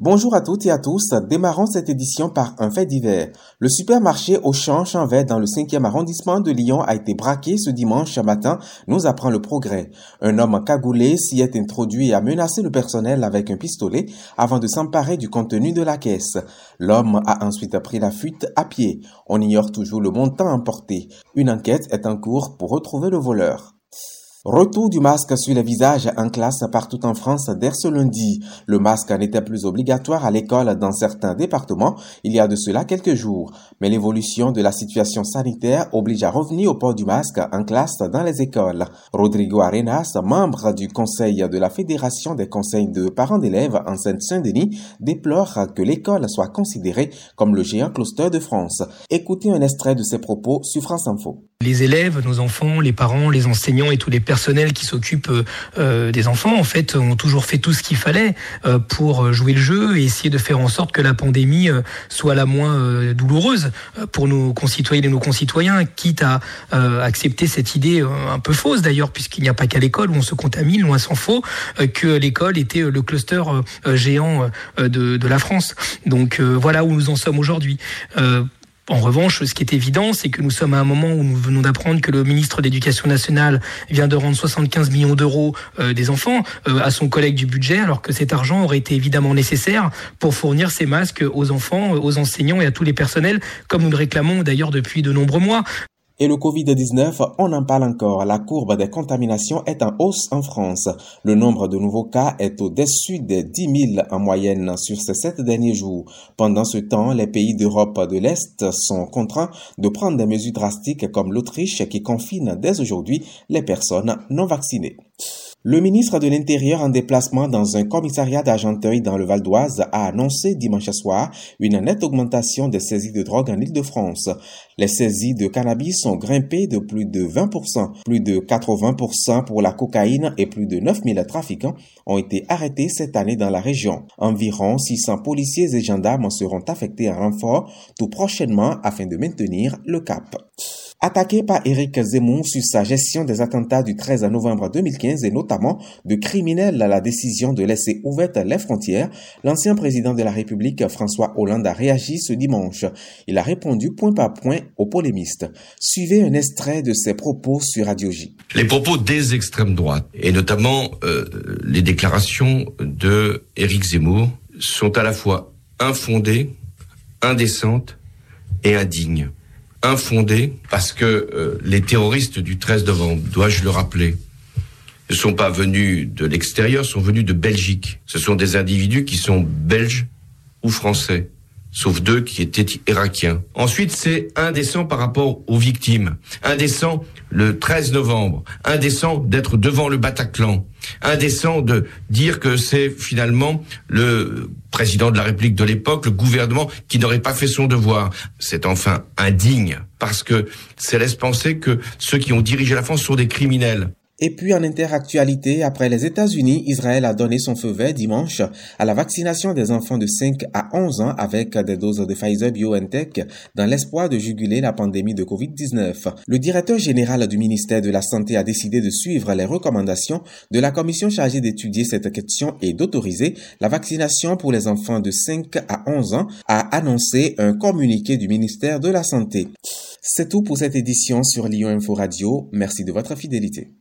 Bonjour à toutes et à tous. Démarrons cette édition par un fait divers. Le supermarché Auchan Chanvet dans le 5e arrondissement de Lyon a été braqué ce dimanche matin, nous apprend le progrès. Un homme cagoulé s'y est introduit et a menacé le personnel avec un pistolet avant de s'emparer du contenu de la caisse. L'homme a ensuite pris la fuite à pied. On ignore toujours le montant emporté. Une enquête est en cours pour retrouver le voleur. Retour du masque sur les visages en classe partout en France dès ce lundi. Le masque n'était plus obligatoire à l'école dans certains départements il y a de cela quelques jours. Mais l'évolution de la situation sanitaire oblige à revenir au port du masque en classe dans les écoles. Rodrigo Arenas, membre du conseil de la Fédération des conseils de parents d'élèves en Seine-Saint-Denis, déplore que l'école soit considérée comme le géant cluster de France. Écoutez un extrait de ses propos sur France Info. Les élèves, nos enfants, les parents, les enseignants et tous les personnels qui s'occupent euh, des enfants, en fait, ont toujours fait tout ce qu'il fallait euh, pour jouer le jeu et essayer de faire en sorte que la pandémie euh, soit la moins douloureuse pour nos concitoyennes et nos concitoyens, quitte à accepter cette idée un peu fausse d'ailleurs, puisqu'il n'y a pas qu'à l'école où on se contamine, loin s'en faut, que l'école était le cluster géant de, de la France. Donc voilà où nous en sommes aujourd'hui. En revanche, ce qui est évident, c'est que nous sommes à un moment où nous venons d'apprendre que le ministre de l'Éducation nationale vient de rendre 75 millions d'euros euh, des enfants euh, à son collègue du budget, alors que cet argent aurait été évidemment nécessaire pour fournir ces masques aux enfants, aux enseignants et à tous les personnels, comme nous le réclamons d'ailleurs depuis de nombreux mois. Et le Covid-19, on en parle encore. La courbe des contaminations est en hausse en France. Le nombre de nouveaux cas est au-dessus des 10 000 en moyenne sur ces sept derniers jours. Pendant ce temps, les pays d'Europe de l'Est sont contraints de prendre des mesures drastiques comme l'Autriche qui confine dès aujourd'hui les personnes non vaccinées. Le ministre de l'Intérieur en déplacement dans un commissariat d'Argenteuil dans le Val d'Oise a annoncé dimanche soir une nette augmentation des saisies de drogue en Ile-de-France. Les saisies de cannabis sont grimpées de plus de 20%, plus de 80% pour la cocaïne et plus de 9000 trafiquants ont été arrêtés cette année dans la région. Environ 600 policiers et gendarmes seront affectés en renfort tout prochainement afin de maintenir le cap. Attaqué par Éric Zemmour sur sa gestion des attentats du 13 novembre 2015 et notamment de criminels à la décision de laisser ouvertes les frontières, l'ancien président de la République François Hollande a réagi ce dimanche. Il a répondu point par point aux polémistes. Suivez un extrait de ses propos sur Radio J. Les propos des extrêmes droites et notamment euh, les déclarations de Éric Zemmour sont à la fois infondées, indécentes et indignes infondée parce que euh, les terroristes du 13 novembre, dois-je le rappeler, ne sont pas venus de l'extérieur, sont venus de Belgique. Ce sont des individus qui sont belges ou français sauf deux qui étaient irakiens. Ensuite, c'est indécent par rapport aux victimes. Indécent le 13 novembre. Indécent d'être devant le Bataclan. Indécent de dire que c'est finalement le président de la République de l'époque, le gouvernement, qui n'aurait pas fait son devoir. C'est enfin indigne, parce que ça laisse penser que ceux qui ont dirigé la France sont des criminels. Et puis en interactualité, après les États-Unis, Israël a donné son feu vert dimanche à la vaccination des enfants de 5 à 11 ans avec des doses de Pfizer BioNTech dans l'espoir de juguler la pandémie de Covid-19. Le directeur général du ministère de la Santé a décidé de suivre les recommandations de la commission chargée d'étudier cette question et d'autoriser la vaccination pour les enfants de 5 à 11 ans, a annoncé un communiqué du ministère de la Santé. C'est tout pour cette édition sur Lyon Info Radio. Merci de votre fidélité.